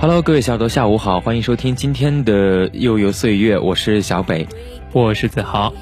Hello，各位小耳朵，下午好，欢迎收听今天的悠悠岁月，我是小北，我是子豪。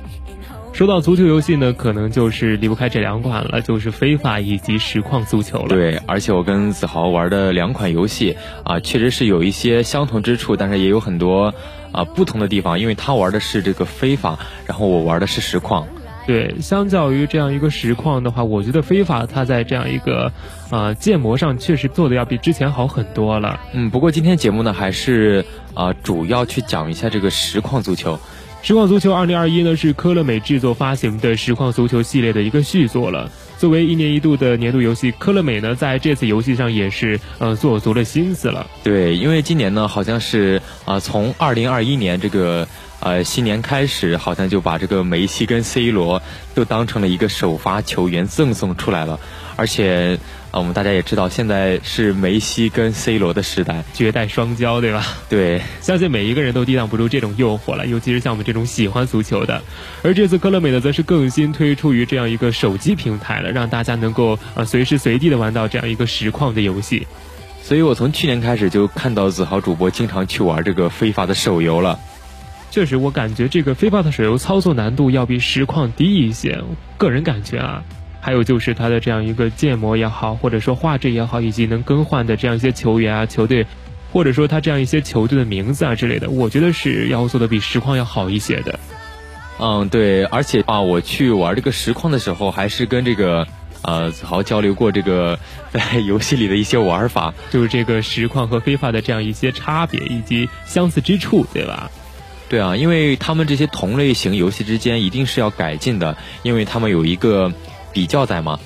说到足球游戏呢，可能就是离不开这两款了，就是非法以及实况足球了。对，而且我跟子豪玩的两款游戏啊，确实是有一些相同之处，但是也有很多啊不同的地方，因为他玩的是这个非法，然后我玩的是实况。对，相较于这样一个实况的话，我觉得非法它在这样一个啊建模上确实做的要比之前好很多了。嗯，不过今天节目呢，还是啊主要去讲一下这个实况足球。实况足球二零二一呢是科乐美制作发行的实况足球系列的一个续作了。作为一年一度的年度游戏，科乐美呢在这次游戏上也是呃做足了心思了。对，因为今年呢好像是啊从二零二一年这个呃新年开始，好像就把这个梅西跟 C 罗都当成了一个首发球员赠送出来了，而且。啊，我们大家也知道，现在是梅西跟 C 罗的时代，绝代双骄，对吧？对，相信每一个人都抵挡不住这种诱惑了，尤其是像我们这种喜欢足球的。而这次科乐美呢，则是更新推出于这样一个手机平台了，让大家能够呃随时随地的玩到这样一个实况的游戏。所以我从去年开始就看到子豪主播经常去玩这个非法的手游了。确实，我感觉这个非法的手游操作难度要比实况低一些，个人感觉啊。还有就是它的这样一个建模也好，或者说画质也好，以及能更换的这样一些球员啊、球队，或者说它这样一些球队的名字啊之类的，我觉得是要做的比实况要好一些的。嗯，对，而且啊，我去玩这个实况的时候，还是跟这个呃子豪交流过这个在游戏里的一些玩法，就是这个实况和非法的这样一些差别以及相似之处，对吧？对啊，因为他们这些同类型游戏之间一定是要改进的，因为他们有一个。比较在嘛？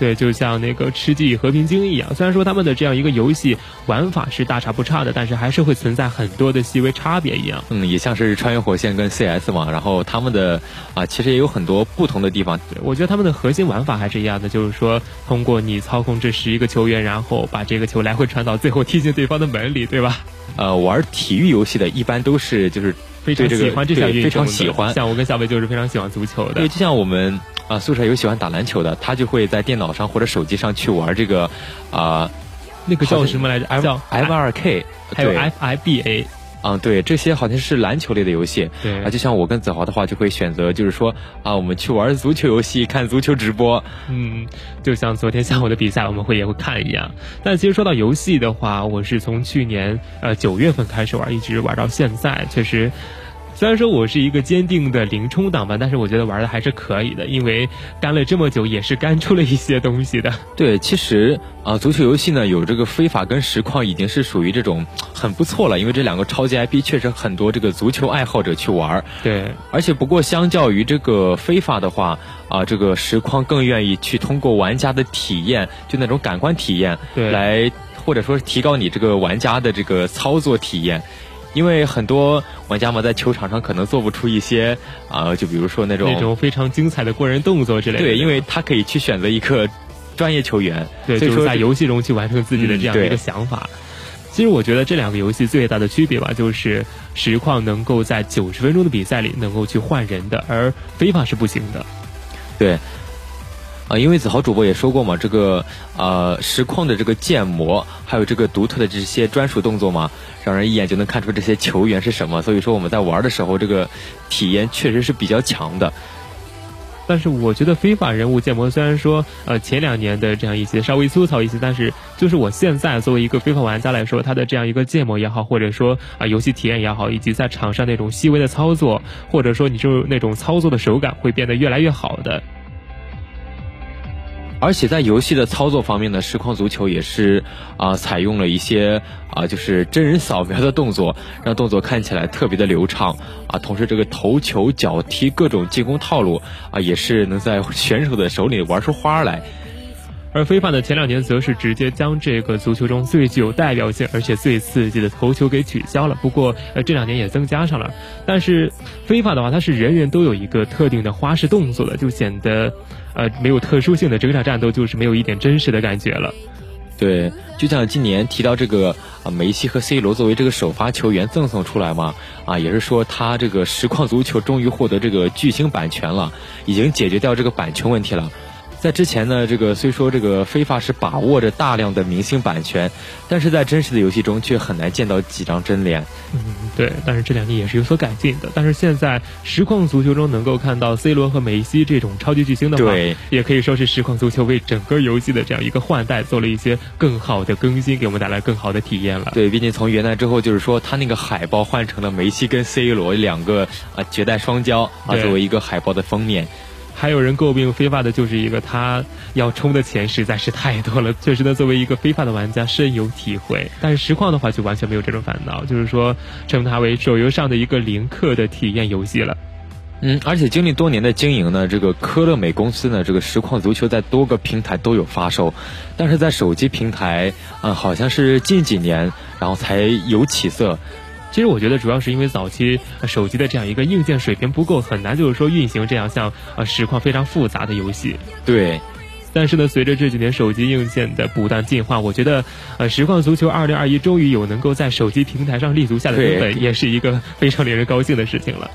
对，就像那个吃鸡和平精英一样，虽然说他们的这样一个游戏玩法是大差不差的，但是还是会存在很多的细微差别一样。嗯，也像是穿越火线跟 CS 嘛，然后他们的啊，其实也有很多不同的地方。对，我觉得他们的核心玩法还是一样的，就是说通过你操控这十一个球员，然后把这个球来回传导，最后踢进对方的门里，对吧？呃，玩体育游戏的一般都是就是非常喜欢这项运动，非常喜欢。像我跟小北就是非常喜欢足球的。对，就像我们。啊，宿舍有喜欢打篮球的，他就会在电脑上或者手机上去玩这个，啊，那个叫什么来着？叫 F 二 K，还有 F I B A。嗯，对，这些好像是篮球类的游戏。对，啊，就像我跟子豪的话，就会选择就是说啊，我们去玩足球游戏，看足球直播。嗯，就像昨天下午的比赛，我们会也会看一样。但其实说到游戏的话，我是从去年呃九月份开始玩，一直玩到现在，确实。虽然说我是一个坚定的零冲党吧，但是我觉得玩的还是可以的，因为干了这么久，也是干出了一些东西的。对，其实啊，足球游戏呢有这个非法跟实况，已经是属于这种很不错了，因为这两个超级 IP 确实很多这个足球爱好者去玩。对，而且不过相较于这个非法的话，啊，这个实况更愿意去通过玩家的体验，就那种感官体验，对，来或者说是提高你这个玩家的这个操作体验。因为很多玩家嘛，在球场上可能做不出一些啊，就比如说那种那种非常精彩的过人动作之类的。对，因为他可以去选择一个专业球员，对，就是在游戏中去完成自己的这样一个想法。其实我觉得这两个游戏最大的区别吧，就是实况能够在九十分钟的比赛里能够去换人的，而非法是不行的。对。啊，因为子豪主播也说过嘛，这个呃实况的这个建模，还有这个独特的这些专属动作嘛，让人一眼就能看出这些球员是什么。所以说我们在玩的时候，这个体验确实是比较强的。但是我觉得非法人物建模虽然说呃前两年的这样一些稍微粗糙一些，但是就是我现在作为一个非法玩家来说，它的这样一个建模也好，或者说啊游戏体验也好，以及在场上那种细微的操作，或者说你就那种操作的手感会变得越来越好的。而且在游戏的操作方面呢，实况足球也是啊，采用了一些啊，就是真人扫描的动作，让动作看起来特别的流畅啊。同时，这个头球、脚踢各种进攻套路啊，也是能在 选手的手里玩出花来。而非法的前两年则是直接将这个足球中最具有代表性而且最刺激的头球给取消了。不过呃这两年也增加上了。但是非法的话，它是人人都有一个特定的花式动作的，就显得呃没有特殊性的整场战斗就是没有一点真实的感觉了。对，就像今年提到这个啊梅西和 C 罗作为这个首发球员赠送出来嘛，啊也是说他这个实况足球终于获得这个巨星版权了，已经解决掉这个版权问题了。在之前呢，这个虽说这个非法是把握着大量的明星版权，但是在真实的游戏中却很难见到几张真脸。嗯，对。但是这两年也是有所改进的。但是现在实况足球中能够看到 C 罗和梅西这种超级巨星的话，对，也可以说是实况足球为整个游戏的这样一个换代做了一些更好的更新，给我们带来更好的体验了。对，毕竟从元旦之后，就是说他那个海报换成了梅西跟 C 罗两个啊绝代双骄啊作为一个海报的封面。还有人诟病非法的就是一个他要充的钱实在是太多了，确实呢，作为一个非法的玩家深有体会。但是实况的话就完全没有这种烦恼，就是说称它为手游上的一个零氪的体验游戏了。嗯，而且经历多年的经营呢，这个科乐美公司呢，这个实况足球在多个平台都有发售，但是在手机平台嗯，好像是近几年然后才有起色。其实我觉得主要是因为早期手机的这样一个硬件水平不够，很难就是说运行这样像呃实况非常复杂的游戏。对。但是呢，随着这几年手机硬件的不断进化，我觉得呃实况足球二零二一终于有能够在手机平台上立足下的根本，也是一个非常令人高兴的事情了。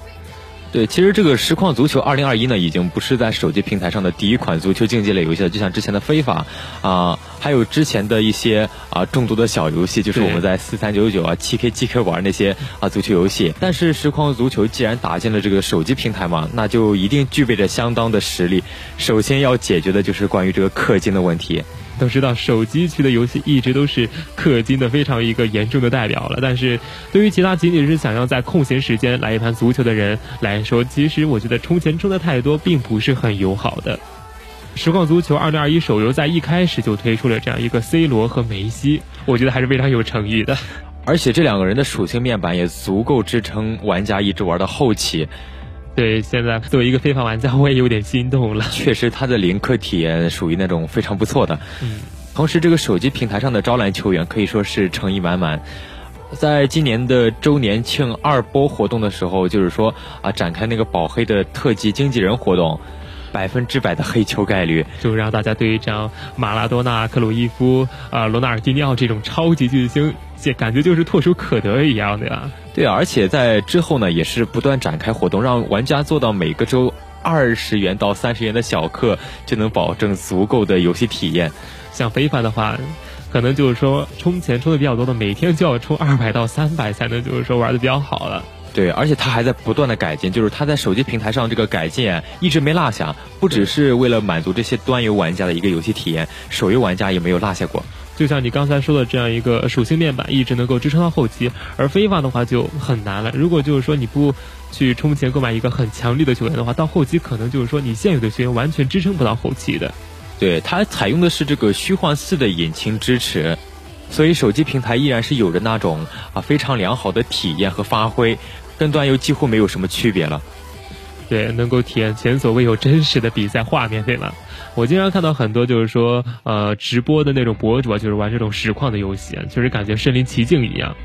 对，其实这个实况足球二零二一呢，已经不是在手机平台上的第一款足球竞技类游戏了。就像之前的非法啊，还有之前的一些啊众多的小游戏，就是我们在四三九九啊、七 K 七 K 玩那些啊足球游戏。但是实况足球既然打进了这个手机平台嘛，那就一定具备着相当的实力。首先要解决的就是关于这个氪金的问题。都知道手机区的游戏一直都是氪金的非常一个严重的代表了，但是对于其他仅仅是想要在空闲时间来一盘足球的人来说，其实我觉得充钱充的太多并不是很友好的。实况足球二零二一手游在一开始就推出了这样一个 C 罗和梅西，我觉得还是非常有诚意的，而且这两个人的属性面板也足够支撑玩家一直玩到后期。对，现在作为一个非法玩家，我也有点心动了。确实，他的零氪体验属于那种非常不错的。嗯，同时，这个手机平台上的招揽球员可以说是诚意满满。在今年的周年庆二波活动的时候，就是说啊，展开那个保黑的特级经纪人活动。百分之百的黑球概率，就让大家对于这样马拉多纳、克鲁伊夫、啊罗纳尔迪尼奥这种超级巨星，这感觉就是唾手可得一样的呀。对，而且在之后呢，也是不断展开活动，让玩家做到每个周二十元到三十元的小氪，就能保证足够的游戏体验。像非凡的话，可能就是说充钱充的比较多的，每天就要充二百到三百才能就是说玩的比较好了。对，而且它还在不断的改进，就是它在手机平台上这个改进一直没落下，不只是为了满足这些端游玩家的一个游戏体验，手游玩家也没有落下过。就像你刚才说的这样一个属性面板一直能够支撑到后期，而非法的话就很难了。如果就是说你不去充钱购买一个很强力的球员的话，到后期可能就是说你现有的球员完全支撑不到后期的。对，它采用的是这个虚幻四的引擎支持，所以手机平台依然是有着那种啊非常良好的体验和发挥。跟端游几乎没有什么区别了，对，能够体验前所未有真实的比赛画面，对吗？我经常看到很多就是说，呃，直播的那种博主啊，就是玩这种实况的游戏，就是感觉身临其境一样。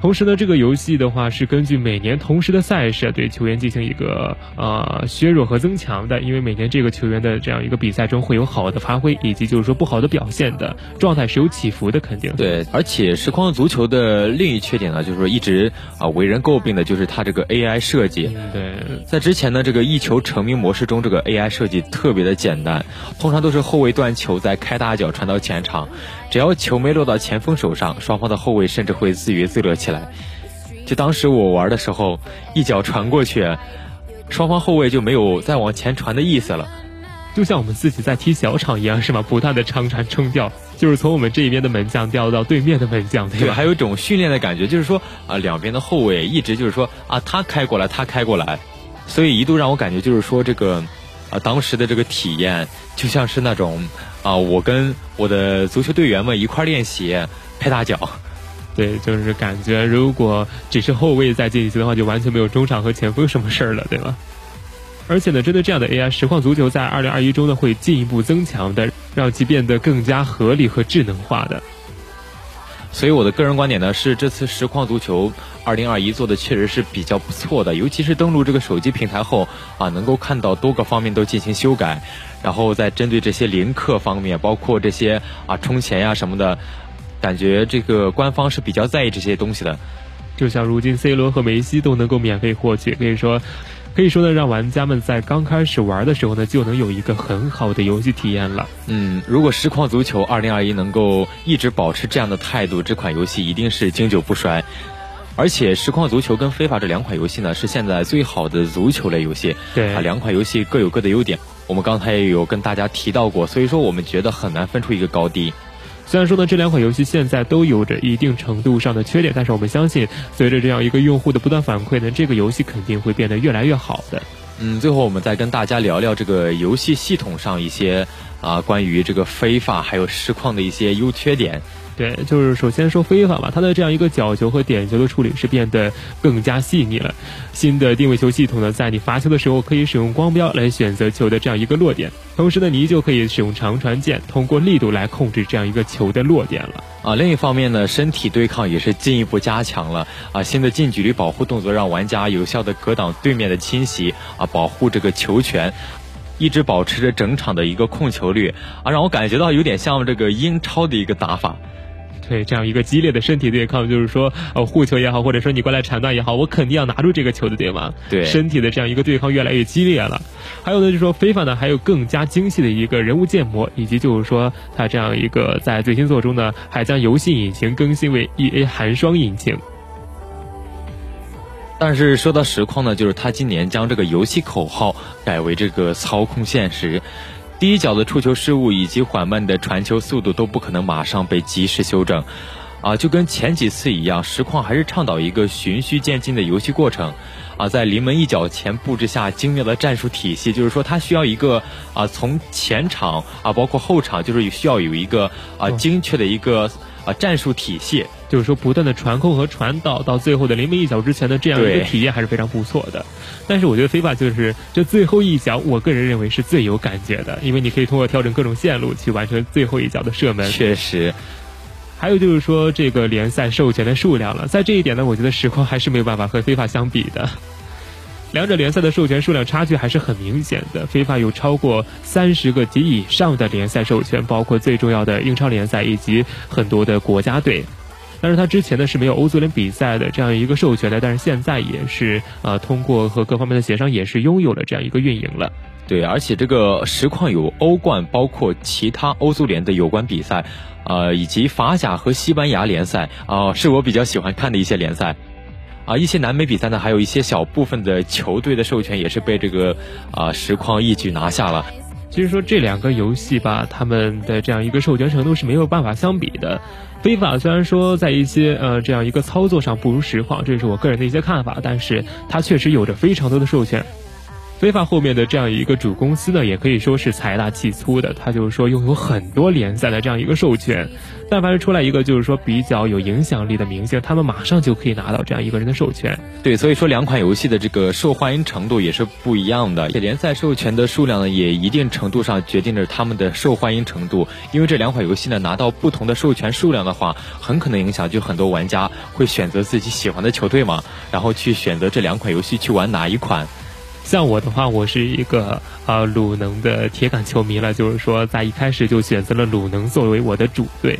同时呢，这个游戏的话是根据每年同时的赛事对球员进行一个呃削弱和增强的，因为每年这个球员的这样一个比赛中会有好的发挥，以及就是说不好的表现的状态是有起伏的，肯定对。而且实况足球的另一缺点呢，就是说一直啊为人诟病的就是它这个 AI 设计。对，在之前呢这个一球成名模式中，这个 AI 设计特别的简单，通常都是后卫断球再开大脚传到前场。只要球没落到前锋手上，双方的后卫甚至会自娱自乐起来。就当时我玩的时候，一脚传过去，双方后卫就没有再往前传的意思了，就像我们自己在踢小场一样，是吗？不断的长传冲吊，就是从我们这一边的门将调到对面的门将，对吧？还有一种训练的感觉，就是说啊，两边的后卫一直就是说啊，他开过来，他开过来，所以一度让我感觉就是说这个啊，当时的这个体验就像是那种。啊，我跟我的足球队员们一块练习拍大脚，对，就是感觉如果只是后卫在进行的话，就完全没有中场和前锋什么事儿了，对吧？而且呢，针对这样的 AI 实况足球，在二零二一中呢，会进一步增强的，让其变得更加合理和智能化的。所以我的个人观点呢，是这次实况足球二零二一做的确实是比较不错的，尤其是登录这个手机平台后啊，能够看到多个方面都进行修改，然后在针对这些零氪方面，包括这些啊充钱呀什么的，感觉这个官方是比较在意这些东西的。就像如今 C 罗和梅西都能够免费获取，可以说。可以说呢，让玩家们在刚开始玩的时候呢，就能有一个很好的游戏体验了。嗯，如果实况足球二零二一能够一直保持这样的态度，这款游戏一定是经久不衰。而且实况足球跟非法这两款游戏呢，是现在最好的足球类游戏。对啊，两款游戏各有各的优点。我们刚才也有跟大家提到过，所以说我们觉得很难分出一个高低。虽然说呢，这两款游戏现在都有着一定程度上的缺点，但是我们相信，随着这样一个用户的不断反馈呢，这个游戏肯定会变得越来越好的。嗯，最后我们再跟大家聊聊这个游戏系统上一些啊关于这个非法还有实况的一些优缺点。对，就是首先说非法吧，它的这样一个角球和点球的处理是变得更加细腻了。新的定位球系统呢，在你罚球的时候可以使用光标来选择球的这样一个落点，同时呢，你依旧可以使用长传键通过力度来控制这样一个球的落点了。啊，另一方面呢，身体对抗也是进一步加强了。啊，新的近距离保护动作让玩家有效的格挡对面的侵袭，啊，保护这个球权。一直保持着整场的一个控球率，啊，让我感觉到有点像这个英超的一个打法。对，这样一个激烈的身体对抗，就是说，呃，护球也好，或者说你过来铲断也好，我肯定要拿住这个球的，对吗？对，身体的这样一个对抗越来越激烈了。还有呢，就是说，非法呢还有更加精细的一个人物建模，以及就是说，它这样一个在最新作中呢，还将游戏引擎更新为 E A 寒霜引擎。但是说到实况呢，就是他今年将这个游戏口号改为这个操控现实。第一脚的触球失误以及缓慢的传球速度都不可能马上被及时修正，啊，就跟前几次一样，实况还是倡导一个循序渐进的游戏过程，啊，在临门一脚前布置下精妙的战术体系，就是说他需要一个啊，从前场啊，包括后场，就是需要有一个啊精确的一个啊战术体系。就是说，不断的传控和传导，到最后的临门一脚之前的这样一个体验还是非常不错的。但是我觉得非法就是这最后一脚，我个人认为是最有感觉的，因为你可以通过调整各种线路去完成最后一脚的射门。确实，还有就是说这个联赛授权的数量了，在这一点呢，我觉得实况还是没有办法和非法相比的。两者联赛的授权数量差距还是很明显的，非法有超过三十个及以上的联赛授权，包括最重要的英超联赛以及很多的国家队。但是他之前呢是没有欧足联比赛的这样一个授权的，但是现在也是呃通过和各方面的协商，也是拥有了这样一个运营了。对，而且这个实况有欧冠，包括其他欧足联的有关比赛，呃，以及法甲和西班牙联赛啊，是我比较喜欢看的一些联赛。啊，一些南美比赛呢，还有一些小部分的球队的授权也是被这个啊实况一举拿下了。其实说这两个游戏吧，他们的这样一个授权程度是没有办法相比的。非法虽然说在一些呃这样一个操作上不如实况，这是我个人的一些看法，但是它确实有着非常多的授权。非法后面的这样一个主公司呢，也可以说是财大气粗的，他就是说拥有很多联赛的这样一个授权。但凡是出来一个就是说比较有影响力的明星，他们马上就可以拿到这样一个人的授权。对，所以说两款游戏的这个受欢迎程度也是不一样的。且联赛授权的数量呢，也一定程度上决定着他们的受欢迎程度。因为这两款游戏呢，拿到不同的授权数量的话，很可能影响就很多玩家会选择自己喜欢的球队嘛，然后去选择这两款游戏去玩哪一款。像我的话，我是一个啊鲁能的铁杆球迷了，就是说在一开始就选择了鲁能作为我的主队。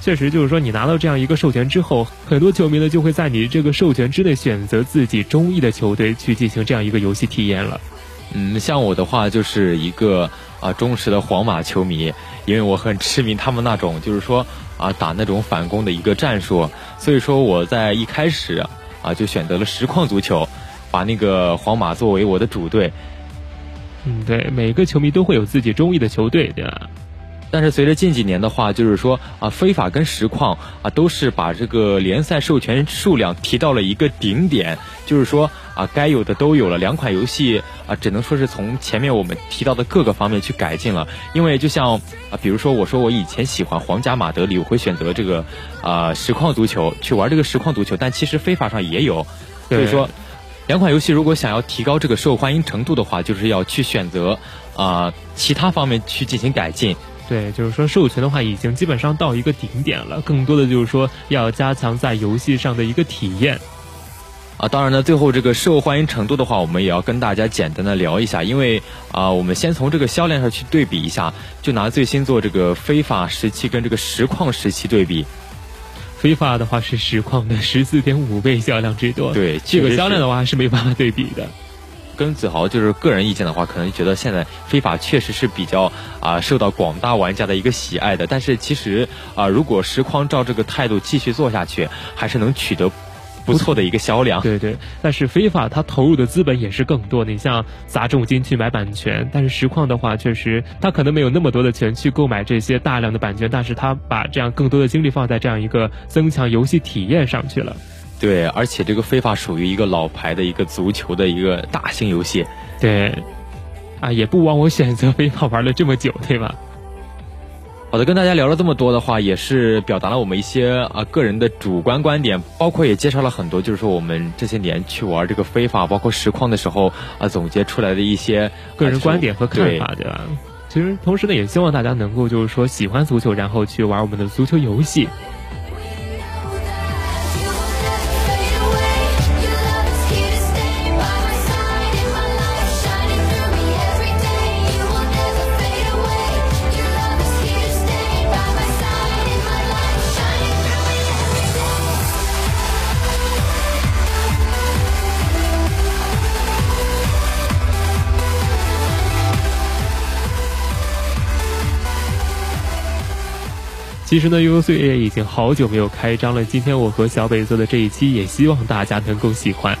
确实，就是说你拿到这样一个授权之后，很多球迷呢就会在你这个授权之内选择自己中意的球队去进行这样一个游戏体验了。嗯，像我的话就是一个啊忠实的皇马球迷，因为我很痴迷他们那种就是说啊打那种反攻的一个战术，所以说我在一开始啊就选择了实况足球，把那个皇马作为我的主队。嗯，对，每个球迷都会有自己中意的球队，对吧？但是随着近几年的话，就是说啊，非法跟实况啊，都是把这个联赛授权数量提到了一个顶点，就是说啊，该有的都有了。两款游戏啊，只能说是从前面我们提到的各个方面去改进了。因为就像啊，比如说我说我以前喜欢皇家马德里，我会选择这个啊实况足球去玩这个实况足球，但其实非法上也有。所以说，两款游戏如果想要提高这个受欢迎程度的话，就是要去选择啊其他方面去进行改进。对，就是说授权的话，已经基本上到一个顶点了。更多的就是说，要加强在游戏上的一个体验。啊，当然呢，最后这个受欢迎程度的话，我们也要跟大家简单的聊一下。因为啊，我们先从这个销量上去对比一下，就拿最新做这个非法时期跟这个实况时期对比。非法的话是实况的十四点五倍销量之多。对，这个销量的话是没办法对比的。跟子豪就是个人意见的话，可能觉得现在非法确实是比较啊受到广大玩家的一个喜爱的。但是其实啊，如果实况照这个态度继续做下去，还是能取得。不错的一个销量，对对，但是非法它投入的资本也是更多。你像砸重金去买版权，但是实况的话，确实他可能没有那么多的钱去购买这些大量的版权，但是他把这样更多的精力放在这样一个增强游戏体验上去了。对，而且这个非法属于一个老牌的一个足球的一个大型游戏。对，啊，也不枉我选择非法玩了这么久，对吧？好的，跟大家聊了这么多的话，也是表达了我们一些啊个人的主观观点，包括也介绍了很多，就是说我们这些年去玩这个非法，包括实况的时候啊总结出来的一些个人观点和看法，对吧？其实同时呢，也希望大家能够就是说喜欢足球，然后去玩我们的足球游戏。其实呢，悠悠岁月已经好久没有开张了。今天我和小北做的这一期，也希望大家能够喜欢。